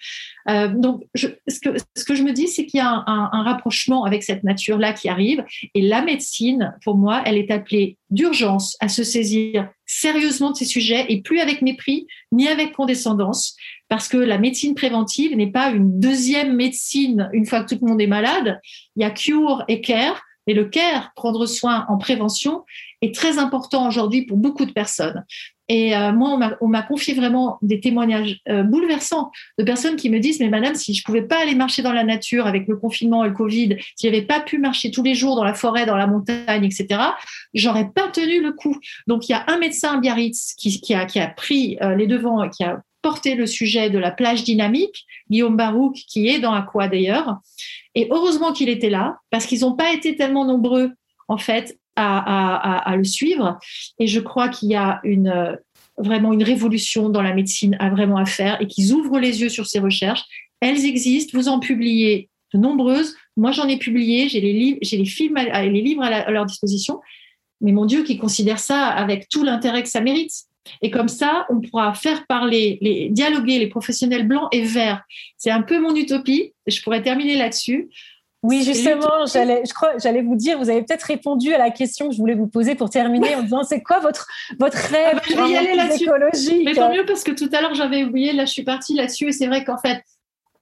S3: Euh, donc, ce, que, ce, que, je me dis, c'est qu'il y a un, rapprochement avec cette nature-là qui arrive. Et la médecine, pour moi, elle est appelée d'urgence à se saisir sérieusement de ces sujets et plus avec mépris ni avec condescendance. Parce que la médecine préventive n'est pas une deuxième médecine une fois que tout le monde est malade. Il y a cure et care. Et le care, prendre soin en prévention, est très important aujourd'hui pour beaucoup de personnes. Et euh, moi, on m'a confié vraiment des témoignages euh, bouleversants de personnes qui me disent, mais madame, si je pouvais pas aller marcher dans la nature avec le confinement et le Covid, si j'avais pas pu marcher tous les jours dans la forêt, dans la montagne, etc., j'aurais pas tenu le coup. Donc, il y a un médecin à Biarritz qui, qui, a, qui a pris euh, les devants qui a porté le sujet de la plage dynamique, Guillaume Barouk, qui est dans Aqua d'ailleurs. Et heureusement qu'il était là, parce qu'ils n'ont pas été tellement nombreux, en fait, à, le suivre. Et je crois qu'il y a une, vraiment une révolution dans la médecine à vraiment à faire et qu'ils ouvrent les yeux sur ces recherches. Elles existent, vous en publiez de nombreuses. Moi, j'en ai publié, j'ai les livres, j'ai les films, les livres à, leur disposition. Mais mon Dieu, qui considère ça avec tout l'intérêt que ça mérite. Et comme ça, on pourra faire parler, dialoguer les professionnels blancs et verts. C'est un peu mon utopie. Je pourrais terminer là-dessus.
S2: Oui, justement, j'allais, je crois, j'allais vous dire, vous avez peut-être répondu à la question que je voulais vous poser pour terminer en disant c'est quoi votre votre rêve ah bah,
S3: Je vais y aller là-dessus. Mais tant mieux parce que tout à l'heure j'avais oublié, là je suis partie là-dessus et c'est vrai qu'en fait,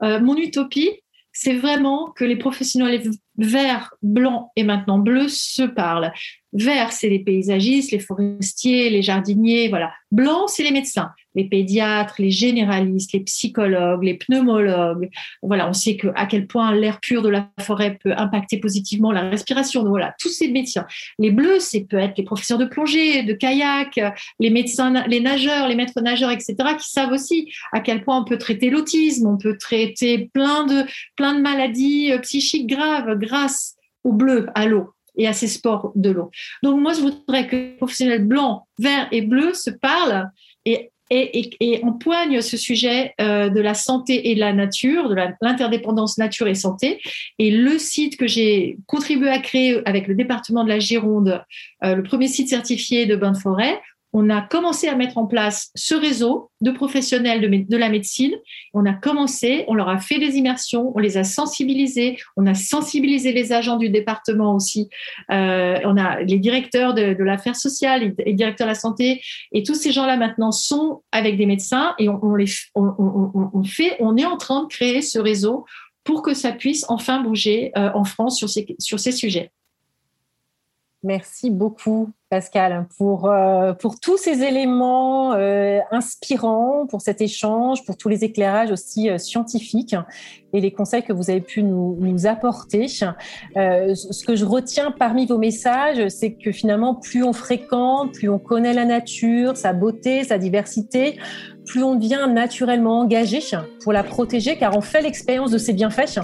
S3: euh, mon utopie, c'est vraiment que les professionnels verts, blancs et maintenant bleus se parlent. Vert, c'est les paysagistes, les forestiers, les jardiniers, voilà. Blanc, c'est les médecins, les pédiatres, les généralistes, les psychologues, les pneumologues. Voilà, on sait que à quel point l'air pur de la forêt peut impacter positivement la respiration. Donc voilà, tous ces métiers. Les bleus, c'est peut être les professeurs de plongée, de kayak, les médecins, les nageurs, les maîtres nageurs, etc., qui savent aussi à quel point on peut traiter l'autisme, on peut traiter plein de plein de maladies euh, psychiques graves grâce au bleu, à l'eau et à ces sports de l'eau. Donc moi, je voudrais que les professionnels blancs, verts et bleus se parlent et, et, et, empoignent ce sujet euh, de la santé et de la nature, de l'interdépendance nature et santé. Et le site que j'ai contribué à créer avec le département de la Gironde, euh, le premier site certifié de bain de forêt, on a commencé à mettre en place ce réseau de professionnels de, la médecine. On a commencé, on leur a fait des immersions, on les a sensibilisés, on a sensibilisé les agents du département aussi. Euh, on a les directeurs de, l'affaire sociale, les directeurs de la santé, et tous ces gens-là maintenant sont avec des médecins et on, les, fait, on est en train de créer ce réseau pour que ça puisse enfin bouger euh, en France sur ces sujets.
S2: Merci beaucoup, Pascal, pour, euh, pour tous ces éléments euh, inspirants, pour cet échange, pour tous les éclairages aussi euh, scientifiques et les conseils que vous avez pu nous, apporter. ce que je retiens parmi vos messages, c'est que finalement, plus on fréquente, plus on connaît la nature, sa beauté, sa diversité, plus on devient naturellement engagé pour la protéger, car on fait l'expérience de ses bienfaits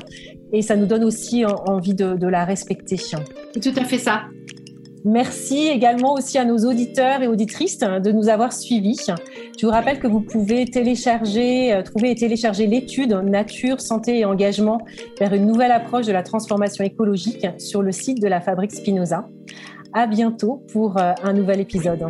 S2: et ça nous donne aussi envie de, de la respecter.
S3: C'est tout à fait ça.
S2: Merci également aussi à nos auditeurs et auditrices de nous avoir suivis. Je vous rappelle que vous pouvez télécharger, euh, trouver et télécharger l'étude Nature, santé et engagement vers une nouvelle approche de la transformation écologique sur le site de la Fabrique Spinoza. À bientôt pour euh, un nouvel épisode.